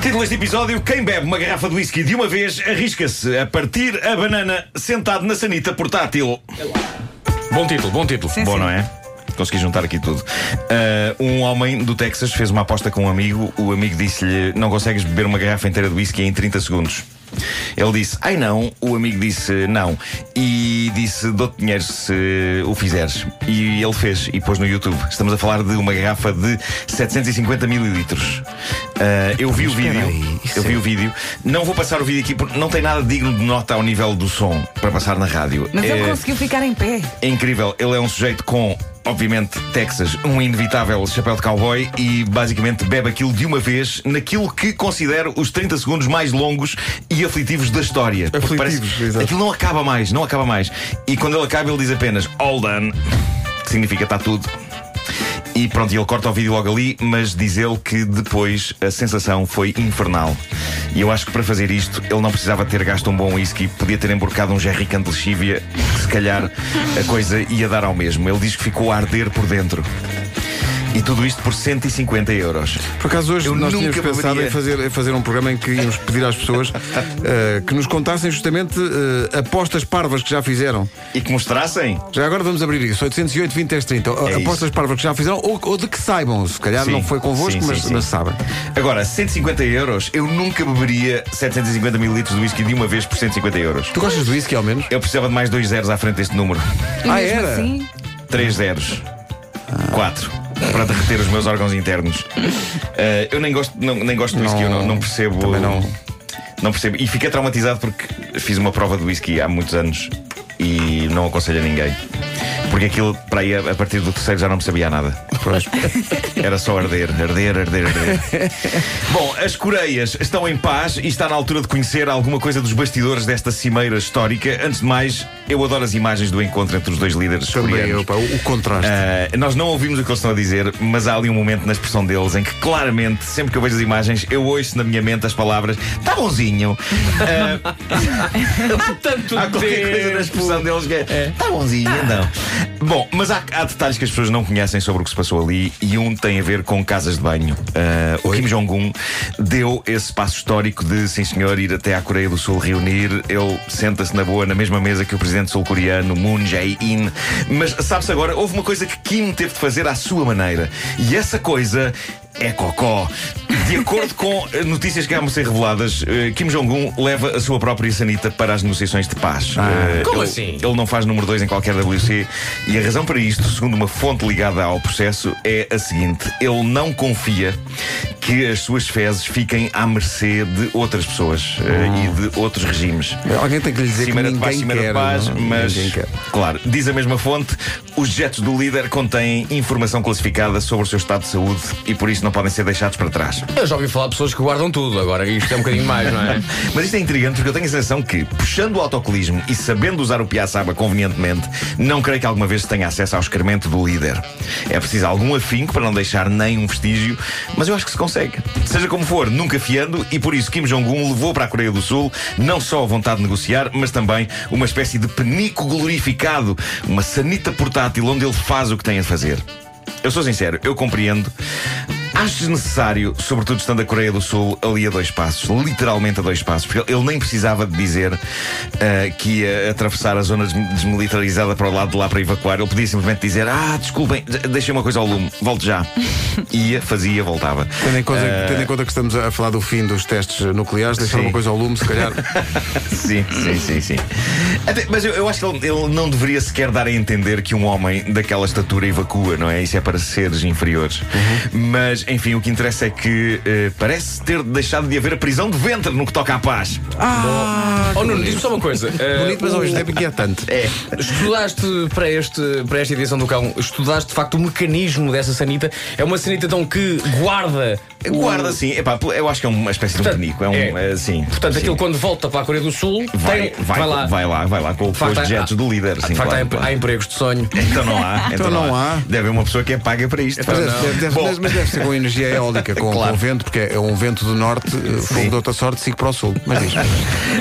Título deste episódio: Quem bebe uma garrafa de whisky de uma vez arrisca-se a partir a banana sentado na sanita portátil. Bom título, bom título. Sim, Bom, sim. não é? Consegui juntar aqui tudo. Ah, um homem do Texas fez uma aposta com um amigo. O amigo disse-lhe: Não consegues beber uma garrafa inteira de whisky em 30 segundos. Ele disse: Ai não. O amigo disse: Não. E disse: Dou-te dinheiro se o fizeres. E ele fez e pôs no YouTube. Estamos a falar de uma garrafa de 750 mililitros. Ah, eu vi o vídeo. aí, eu vi é- o vídeo. Não vou passar o vídeo aqui porque não tem nada digno de nota ao nível do som para passar na rádio. Mas ele É- conseguiu ficar em pé. é incrível. Ele é um sujeito com, obviamente, Texas, um inevitável chapéu de cowboy e basicamente bebe aquilo de uma vez naquilo que considero os 30 segundos mais longos e aflitivos da história. Aflitivos, exato. Aquilo não acaba mais, não acaba mais. E quando ele acaba, ele diz apenas all done, que significa está tudo. E pronto, ele corta o vídeo logo ali, mas diz ele que depois a sensação foi infernal. E eu acho que para fazer isto, ele não precisava ter gasto um bom whisky, podia ter emborcado um Jerry Can de lexívia, se calhar a coisa ia dar ao mesmo. Ele diz que ficou a arder por dentro. E tudo isto por 150 euros. Por acaso hoje Eu nós tínhamos nunca pensado beberia. em fazer, em fazer um programa em que íamos pedir às pessoas eh, que nos contassem justamente eh, apostas parvas que já fizeram. E que mostrassem. Já agora vamos abrir isso, 808 20 10 30. É apostas isso. parvas que já fizeram ou, ou de que saibam. Se calhar Sim. não foi convosco, Sim, mas, sim, sim. mas sabem. Agora, 150 euros, eu nunca beberia 750 mililitros de whisky de uma vez por 150 euros. Tu gostas do whisky ao menos? Eu precisava de mais dois zeros à frente deste número. E Ah, mesmo era? assim, Três zeros. Quatro. Para derreter os meus órgãos internos. Eh, eu nem gosto, não, nem gosto de whisky, eu não, não percebo. Também não. Não percebo. E fiquei traumatizado porque fiz uma prova de whisky há muitos anos e não aconselho a ninguém. Porque aquilo, para aí, a partir do terceiro já não me sabia nada. Pois. Era só arder, arder, arder, arder. Bom, as Coreias estão em paz e está na altura de conhecer alguma coisa dos bastidores desta cimeira histórica. Antes de mais, eu adoro as imagens do encontro entre os dois líderes Também coreanos. eu, pá, o, contraste. Ah, nós não ouvimos o que eles estão a dizer, mas há ali um momento na expressão deles em que claramente, sempre que eu vejo as imagens, eu ouço na minha mente as palavras tá bonzinho. Ah, Tanto há qualquer coisa na expressão deles que é tá bonzinho, não. Bom, mas há, há detalhes que as pessoas não conhecem sobre o que se passou ali e um tem a ver com casas de banho. Ah, o Kim Jong-un deu esse passo histórico de, sim senhor, ir até à Coreia do Sul reunir. Ele senta-se na boa na mesma mesa que o presidente sul-coreano Moon Jae-in. Mas sabe-se agora, houve uma coisa que Kim teve de fazer à sua maneira. E essa coisa é cocó. De acordo com eh, notícias que vão ser reveladas, eh, Kim Jong-un leva a sua própria sanita para as negociações de paz. Eh, Como ele- assim? Ele não faz número 2 em qualquer WC e a razão para isto, segundo uma fonte ligada ao processo, é a seguinte: ele não confia que as suas fezes fiquem à mercê de outras pessoas eh, e de outros regimes. Alguém tem que lhe dizer Cimeira que de paz, ninguém cimeira quer. de paz, não? é? mas quer. claro, diz a mesma fonte, os jetos do líder contêm informação classificada sobre o seu estado de saúde e por isso não podem ser deixados para trás. Eu já ouvi falar de pessoas que guardam tudo, agora isto é um bocadinho mais, não é? Mas isto é intrigante porque eu tenho a sensação que, puxando o autocolismo e sabendo usar o piaçaba convenientemente, não creio que alguma vez se tenha acesso ao excremento do líder. É preciso algum afinco para não deixar nem um vestígio, mas eu acho que se consegue. Seja como for, nunca fiando, e por isso Kim Jong-un levou para a Coreia do Sul não só a vontade de negociar, mas também uma espécie de penico glorificado, uma sanita portátil onde ele faz o que tem a fazer. Eu sou sincero, eu compreendo. Acho desnecessário, sobretudo estando a Coreia do Sul ali a dois passos, literalmente a dois passos, porque ele nem precisava de dizer ah, que ia atravessar a zona des- desmilitarizada para o lado de lá para evacuar. Ele podia simplesmente dizer: Ah, desculpem, de- deixem uma coisa ao lume, volte já. Ia, fazia, voltava. Tendo em, conta, Ah, tendo em conta que estamos a falar do fim dos testes nucleares, deixar Sim. uma coisa ao lume, se calhar. Sim, sim, sim, sim. Até- mas eu, eu acho que ele, ele não deveria sequer dar a entender que um homem daquela estatura evacua, não é? Isso é para seres inferiores. Mas, enfim, o que interessa é que eh, parece ter deixado de haver a prisão de ventre no que toca à paz. Ah! Oh, Nuno, diz-me só uma coisa. eh, Bonito, mas ao o- mesmo tempo inquietante. É. Estudaste para, este, para esta edição do cão, estudaste de facto o mecanismo dessa sanita. É uma sanita então que guarda. o- Guarda, sim. Epá, eu acho que é uma espécie de um Portanto, penico. É um. é. eh, sim. Portanto, sim. aquilo quando volta para a Coreia do Sul, Vai, tem, vai, lá. vai lá, vai lá com, com facto, os há- jetos do líder. De facto, há, claro, em- claro. há empregos de sonho. Então não há. Então, não há. Deve haver uma pessoa que é paga para isto. Mas Então deve, não. deve- deve- Bom, mas deve ser com energia eólica, com, Claro. com vento, porque é um vento do norte, eh, fogo de outra sorte, sigo para o sul. Mas diz.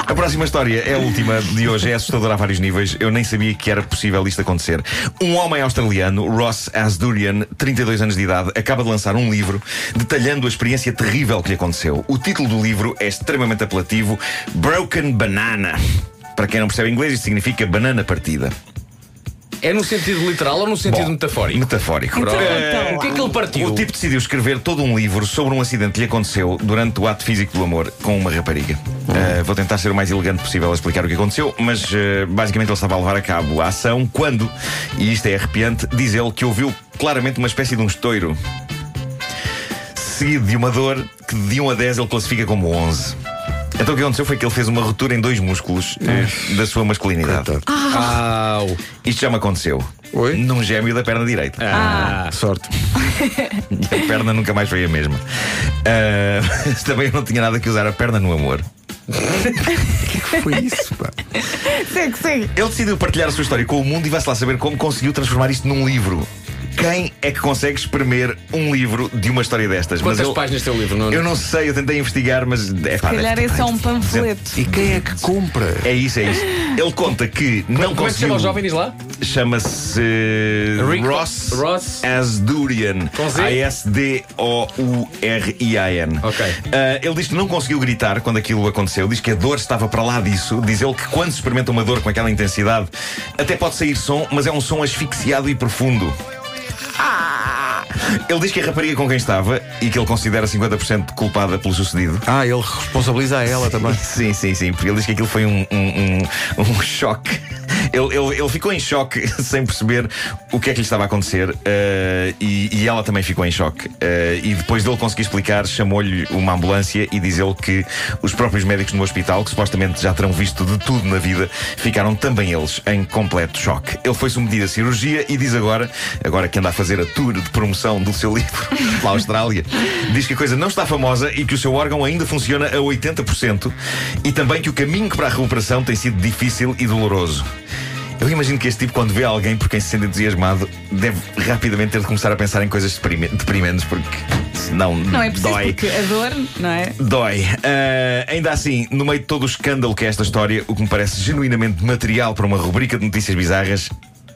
A próxima história é a última de hoje, é assustadora a vários níveis. Eu nem sabia que era possível isto acontecer. Um homem australiano, Ross Asdurian, 32 anos de idade, acaba de lançar um livro detalhando a experiência terrível que lhe aconteceu. O título do livro é extremamente apelativo: Broken Banana. Para quem não percebe inglês, isto significa banana partida. É no sentido literal ou no sentido Bom, metafórico? Metafórico. Então, Eh, então O que é que ele partiu? O tipo decidiu escrever todo um livro sobre um acidente que lhe aconteceu durante o ato físico do amor com uma rapariga. Uh, vou tentar ser o mais elegante possível a explicar o que aconteceu, mas uh, basicamente ele estava a levar a cabo a ação quando, e isto é arrepiante, diz ele que ouviu claramente uma espécie de um estouro. Seguido de uma dor que de 1 a 10 ele classifica como 11. Então o que aconteceu foi que ele fez uma ruptura em dois músculos eh, da sua masculinidade. Au. Isto já me aconteceu. Oi? Num gêmeo da perna direita. Ah. Sorte. E a perna nunca mais foi a mesma. Ah, também eu não tinha nada que usar a perna no amor. Foi isso, pá. Segue, segue. Ele decidiu partilhar a sua história com o mundo e vai-se lá saber como conseguiu transformar isto num livro. Quem é que consegue espremer um livro de uma história destas? Quantas eu, páginas tem o livro? Nuno? eu não sei, eu tentei investigar, mas é pá, Se calhar deve ter esse é um panfleto. E quem é que compra? É isso, é isso. Ele conta que não Como é que se chama conseguiu. o jovem? Diz lá? Chama-se Rick- Ross, Ross- Asdurian. A-S-D-O-U-R-I-A-N. Ok. Ah, ele diz que não conseguiu gritar quando aquilo aconteceu. Diz que a dor estava para lá disso. Diz ele que quando se experimenta uma dor com aquela intensidade, até pode sair som, mas é um som asfixiado e profundo. Ele diz que a rapariga com quem estava e que ele considera 50% culpada pelo sucedido. Ah, ele responsabiliza a ela também. Sim, sim, sim, porque ele diz que aquilo foi um, um, um, um choque. Ele, ele, ele ficou em choque sem perceber o que é que lhe estava a acontecer eh, e, e ela também ficou em choque. Eh, e depois dele conseguir explicar, chamou-lhe uma ambulância e diz ele que os próprios médicos no hospital, que supostamente já terão visto de tudo na vida, ficaram também eles em completo choque. Ele foi submetido a cirurgia e diz agora, agora que anda a fazer a tour de promoção do seu livro pela Austrália, diz que a coisa não está famosa e que o seu órgão ainda funciona a 80% e também que o caminho para a recuperação tem sido difícil e doloroso. Eu imagino que este tipo, quando vê alguém por quem se sente entusiasmado, deve rapidamente ter de começar a pensar em coisas deprime- deprimentes, porque senão Não é preciso, dói. porque a dor, não é? Dói. Ah, ainda assim, no meio de todo o escândalo que é esta história, o que me parece genuinamente material para uma rubrica de notícias bizarras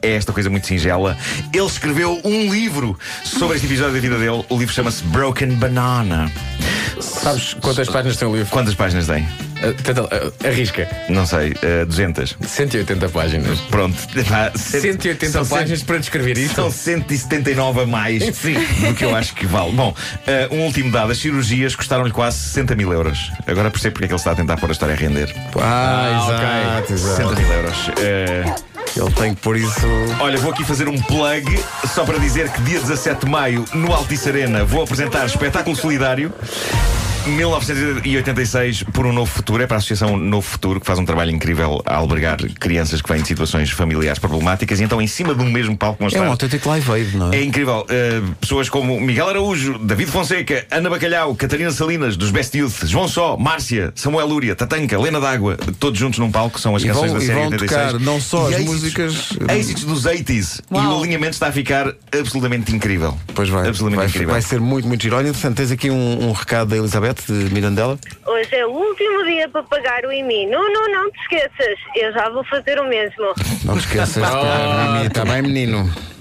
é esta coisa muito singela. Ele escreveu um livro sobre este episódio da vida dele. O livro chama-se Broken Banana. Sabes quantas páginas tem o livro? Quantas páginas tem? Ah, tenta, ah, arrisca. Não sei, ah, 200. 180 páginas. Pronto. Pá, 180 são páginas para descrever isto? São 179 a mais do que eu acho que vale. Bom, eh, um último dado: as cirurgias custaram-lhe quase 60 mil euros. Agora percebo porque é que ele está a tentar pôr a história a render. Ah, ok. exato, exato. 60 mil euros. Eh, Ele tem que pôr isso. olha, vou aqui fazer um plug só para dizer que dia 17 de maio, no Altice Arena, vou apresentar espetáculo solidário. 1986 por um novo futuro, é para a Associação Novo Futuro, que faz um trabalho incrível a albergar crianças que vêm de situações familiares problemáticas, e então em cima de um mesmo palco vão É um autêntico live aid, não é? É incrível. Uh, pessoas como Miguel Araújo, David Fonseca, Ana Bacalhau, Catarina Salinas, dos Best Youth, João Só, Márcia, Samuel Lúria, Tatanca, Lena D'Água, todos juntos num palco, são as E canções vão- da e série vão 86. tocar não só E as êxitos- músicas- êxitos dos 80s. E Uau. o alinhamento está a ficar absolutamente incrível. Pois vai. Absolutamente Vai, incrível. vai ser muito, muito giro. Olha, tens aqui um, um recado da Elizabeth de Mirandela. Hoje é o último dia para pagar o IMI. Não, não, não te esqueças. Eu já vou fazer o mesmo. Não te esqueças de pagar, Mimi. Está bem, menino?